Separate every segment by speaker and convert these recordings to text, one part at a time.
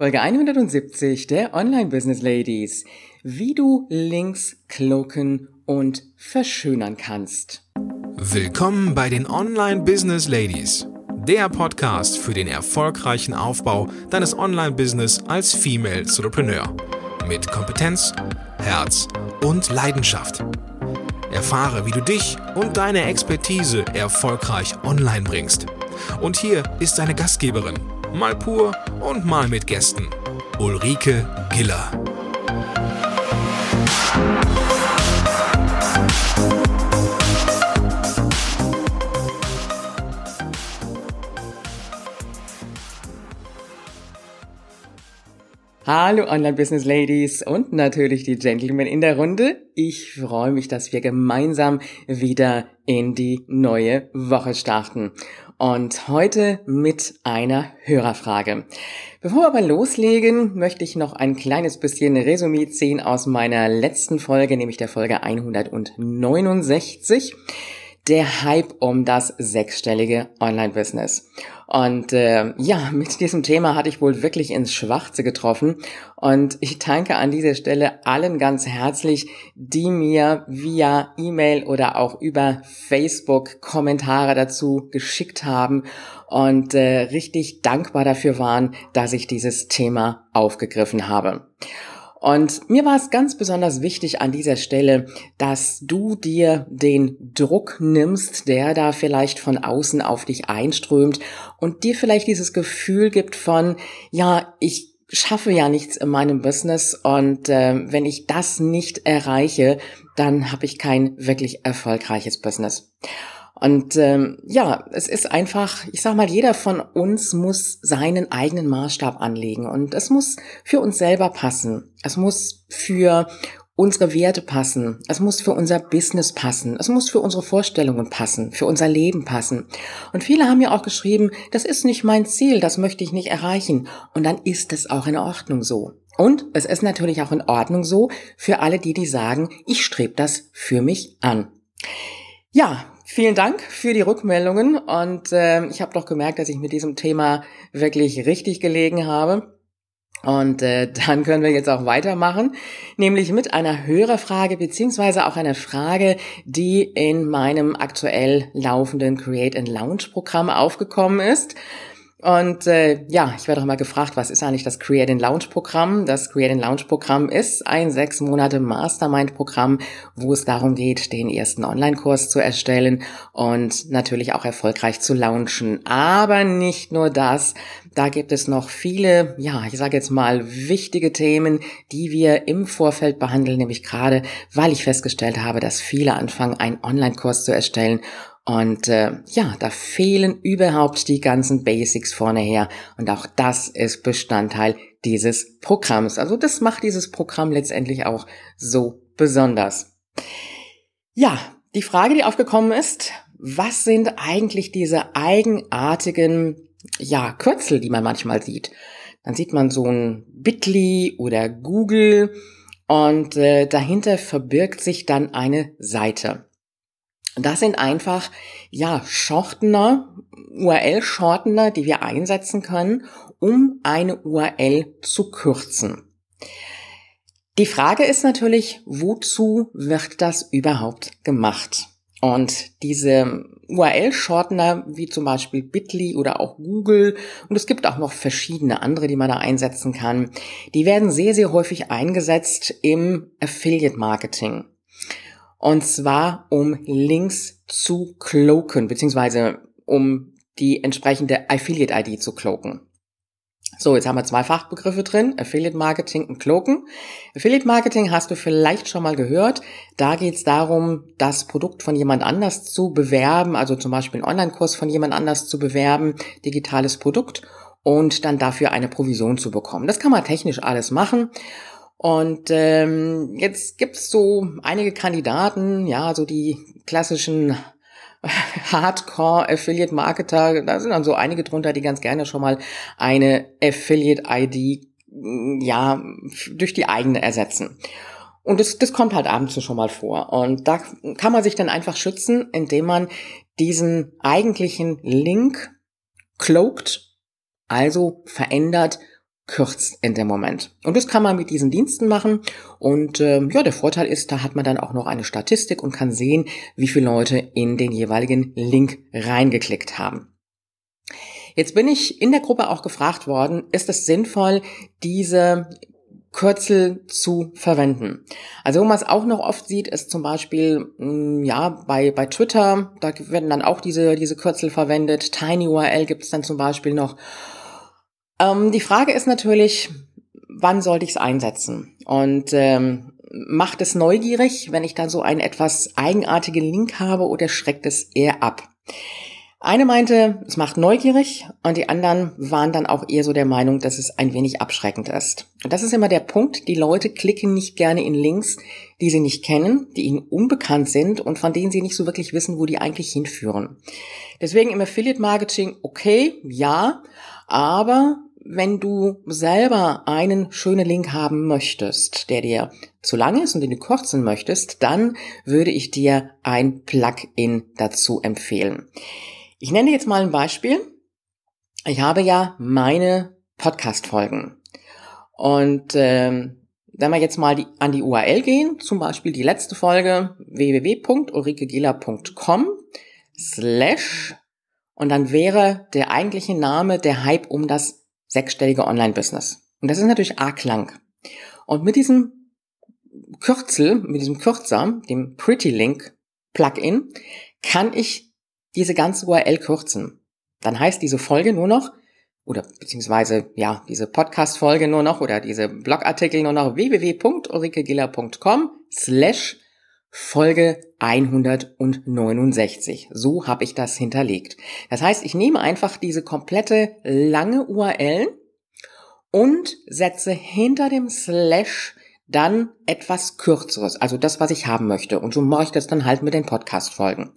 Speaker 1: Folge 170 der Online Business Ladies. Wie du Links cloaken und verschönern kannst.
Speaker 2: Willkommen bei den Online Business Ladies. Der Podcast für den erfolgreichen Aufbau deines Online-Business als Female Entrepreneur. Mit Kompetenz, Herz und Leidenschaft. Erfahre, wie du dich und deine Expertise erfolgreich online bringst. Und hier ist deine Gastgeberin, mal pur und mal mit Gästen, Ulrike Giller.
Speaker 1: Hallo Online-Business Ladies und natürlich die Gentlemen in der Runde. Ich freue mich, dass wir gemeinsam wieder in die neue Woche starten. Und heute mit einer Hörerfrage. Bevor wir aber loslegen, möchte ich noch ein kleines bisschen Resümee ziehen aus meiner letzten Folge, nämlich der Folge 169 der Hype um das sechsstellige Online-Business. Und äh, ja, mit diesem Thema hatte ich wohl wirklich ins Schwarze getroffen. Und ich danke an dieser Stelle allen ganz herzlich, die mir via E-Mail oder auch über Facebook Kommentare dazu geschickt haben und äh, richtig dankbar dafür waren, dass ich dieses Thema aufgegriffen habe. Und mir war es ganz besonders wichtig an dieser Stelle, dass du dir den Druck nimmst, der da vielleicht von außen auf dich einströmt und dir vielleicht dieses Gefühl gibt von, ja, ich schaffe ja nichts in meinem Business und äh, wenn ich das nicht erreiche, dann habe ich kein wirklich erfolgreiches Business. Und ähm, ja, es ist einfach, ich sag mal, jeder von uns muss seinen eigenen Maßstab anlegen und es muss für uns selber passen. Es muss für unsere Werte passen. Es muss für unser Business passen. Es muss für unsere Vorstellungen passen, für unser Leben passen. Und viele haben ja auch geschrieben, das ist nicht mein Ziel, das möchte ich nicht erreichen. Und dann ist es auch in Ordnung so. Und es ist natürlich auch in Ordnung so für alle die, die sagen, ich strebe das für mich an. Ja, Vielen Dank für die Rückmeldungen und äh, ich habe doch gemerkt, dass ich mit diesem Thema wirklich richtig gelegen habe. Und äh, dann können wir jetzt auch weitermachen, nämlich mit einer Hörerfrage beziehungsweise auch einer Frage, die in meinem aktuell laufenden Create and Launch Programm aufgekommen ist. Und äh, ja, ich werde auch mal gefragt, was ist eigentlich das Create and Launch Programm? Das Create and Launch Programm ist ein sechs Monate Mastermind Programm, wo es darum geht, den ersten Online-Kurs zu erstellen und natürlich auch erfolgreich zu launchen. Aber nicht nur das, da gibt es noch viele, ja, ich sage jetzt mal wichtige Themen, die wir im Vorfeld behandeln, nämlich gerade, weil ich festgestellt habe, dass viele anfangen, einen Online-Kurs zu erstellen und äh, ja, da fehlen überhaupt die ganzen Basics vorne her. Und auch das ist Bestandteil dieses Programms. Also das macht dieses Programm letztendlich auch so besonders. Ja, die Frage, die aufgekommen ist, was sind eigentlich diese eigenartigen, ja, Kürzel, die man manchmal sieht? Dann sieht man so ein Bitly oder Google und äh, dahinter verbirgt sich dann eine Seite. Das sind einfach, ja, Shortener, URL-Shortener, die wir einsetzen können, um eine URL zu kürzen. Die Frage ist natürlich, wozu wird das überhaupt gemacht? Und diese URL-Shortener, wie zum Beispiel Bitly oder auch Google, und es gibt auch noch verschiedene andere, die man da einsetzen kann, die werden sehr, sehr häufig eingesetzt im Affiliate-Marketing. Und zwar um Links zu cloaken, beziehungsweise um die entsprechende Affiliate-ID zu cloaken. So, jetzt haben wir zwei Fachbegriffe drin, Affiliate Marketing und Cloaken. Affiliate Marketing hast du vielleicht schon mal gehört. Da geht es darum, das Produkt von jemand anders zu bewerben, also zum Beispiel einen Online-Kurs von jemand anders zu bewerben, digitales Produkt und dann dafür eine Provision zu bekommen. Das kann man technisch alles machen. Und ähm, jetzt gibt's so einige Kandidaten, ja, so die klassischen Hardcore-Affiliate-Marketer, da sind dann so einige drunter, die ganz gerne schon mal eine Affiliate-ID ja durch die eigene ersetzen. Und das, das kommt halt abends schon mal vor. Und da kann man sich dann einfach schützen, indem man diesen eigentlichen Link cloakt, also verändert, kürzt in dem Moment. Und das kann man mit diesen Diensten machen. Und äh, ja, der Vorteil ist, da hat man dann auch noch eine Statistik und kann sehen, wie viele Leute in den jeweiligen Link reingeklickt haben. Jetzt bin ich in der Gruppe auch gefragt worden, ist es sinnvoll, diese Kürzel zu verwenden. Also wo man es auch noch oft sieht, ist zum Beispiel mm, ja bei bei Twitter, da werden dann auch diese diese Kürzel verwendet. TinyURL gibt es dann zum Beispiel noch. Ähm, die Frage ist natürlich, wann sollte ich es einsetzen? Und ähm, macht es neugierig, wenn ich dann so einen etwas eigenartigen Link habe, oder schreckt es eher ab? Eine meinte, es macht neugierig und die anderen waren dann auch eher so der Meinung, dass es ein wenig abschreckend ist. Und das ist immer der Punkt, die Leute klicken nicht gerne in Links, die sie nicht kennen, die ihnen unbekannt sind und von denen sie nicht so wirklich wissen, wo die eigentlich hinführen. Deswegen im Affiliate Marketing, okay, ja, aber wenn du selber einen schönen Link haben möchtest, der dir zu lang ist und den du kürzen möchtest, dann würde ich dir ein Plugin dazu empfehlen. Ich nenne jetzt mal ein Beispiel. Ich habe ja meine Podcast-Folgen. Und ähm, wenn wir jetzt mal die, an die URL gehen, zum Beispiel die letzte Folge www.ulrikegela.com slash und dann wäre der eigentliche Name der Hype um das sechsstellige Online-Business. Und das ist natürlich arg lang. Und mit diesem Kürzel, mit diesem Kürzer, dem Pretty Link Plugin, kann ich diese ganze URL kürzen. Dann heißt diese Folge nur noch, oder beziehungsweise ja, diese Podcast-Folge nur noch oder diese Blogartikel nur noch www.ulrikegiller.com slash Folge 169. So habe ich das hinterlegt. Das heißt, ich nehme einfach diese komplette lange URL und setze hinter dem Slash dann etwas kürzeres, also das, was ich haben möchte. Und so mache ich das dann halt mit den Podcast-Folgen.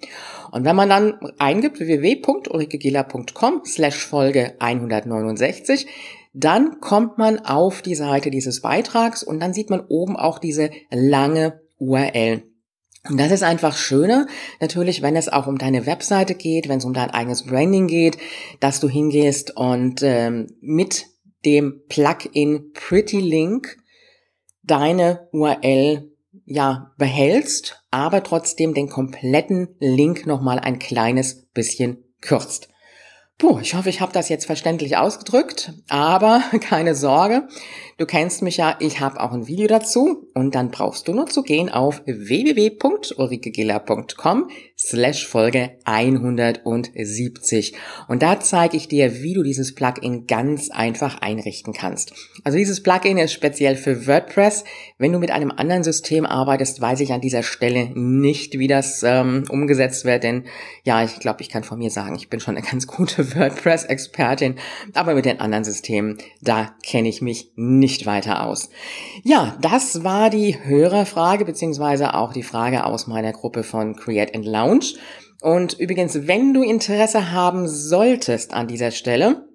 Speaker 1: Und wenn man dann eingibt www.ulrikegela.com slash Folge 169, dann kommt man auf die Seite dieses Beitrags und dann sieht man oben auch diese lange URL. Und das ist einfach schöner, natürlich, wenn es auch um deine Webseite geht, wenn es um dein eigenes Branding geht, dass du hingehst und ähm, mit dem Plugin Pretty Link deine URL ja behältst, aber trotzdem den kompletten Link nochmal ein kleines bisschen kürzt. Puh, ich hoffe, ich habe das jetzt verständlich ausgedrückt, aber keine Sorge, du kennst mich ja, ich habe auch ein Video dazu und dann brauchst du nur zu gehen auf www.ulrikegiller.com slash Folge 170 und da zeige ich dir, wie du dieses Plugin ganz einfach einrichten kannst. Also dieses Plugin ist speziell für WordPress. Wenn du mit einem anderen System arbeitest, weiß ich an dieser Stelle nicht, wie das ähm, umgesetzt wird, denn ja, ich glaube, ich kann von mir sagen, ich bin schon eine ganz gute WordPress-Expertin, aber mit den anderen Systemen, da kenne ich mich nicht weiter aus. Ja, das war die Hörerfrage, beziehungsweise auch die Frage aus meiner Gruppe von Create and Lounge. Und übrigens, wenn du Interesse haben solltest an dieser Stelle,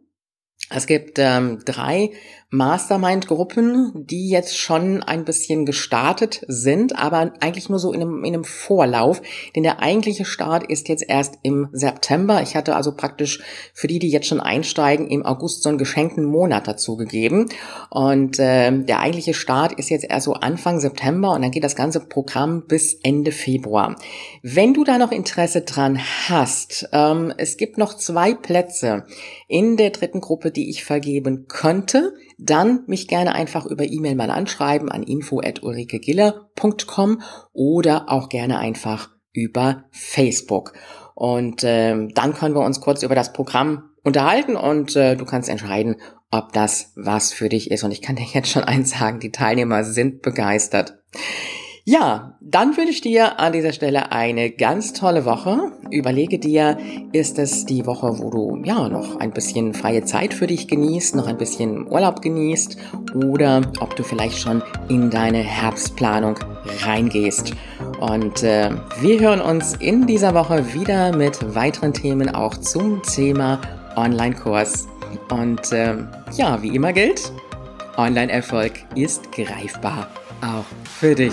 Speaker 1: es gibt ähm, drei Mastermind-Gruppen, die jetzt schon ein bisschen gestartet sind, aber eigentlich nur so in einem, in einem Vorlauf, denn der eigentliche Start ist jetzt erst im September. Ich hatte also praktisch für die, die jetzt schon einsteigen, im August so einen geschenkten Monat dazu gegeben und äh, der eigentliche Start ist jetzt erst so Anfang September und dann geht das ganze Programm bis Ende Februar. Wenn du da noch Interesse dran hast, ähm, es gibt noch zwei Plätze in der dritten Gruppe, die ich vergeben könnte dann mich gerne einfach über E-Mail mal anschreiben an info@ulrikegiller.com oder auch gerne einfach über Facebook. Und äh, dann können wir uns kurz über das Programm unterhalten und äh, du kannst entscheiden, ob das was für dich ist. Und ich kann dir jetzt schon eins sagen, die Teilnehmer sind begeistert. Ja, dann wünsche ich dir an dieser Stelle eine ganz tolle Woche. Überlege dir, ist es die Woche, wo du ja noch ein bisschen freie Zeit für dich genießt, noch ein bisschen Urlaub genießt oder ob du vielleicht schon in deine Herbstplanung reingehst. Und äh, wir hören uns in dieser Woche wieder mit weiteren Themen auch zum Thema Online-Kurs. Und äh, ja, wie immer gilt, Online-Erfolg ist greifbar, auch für dich.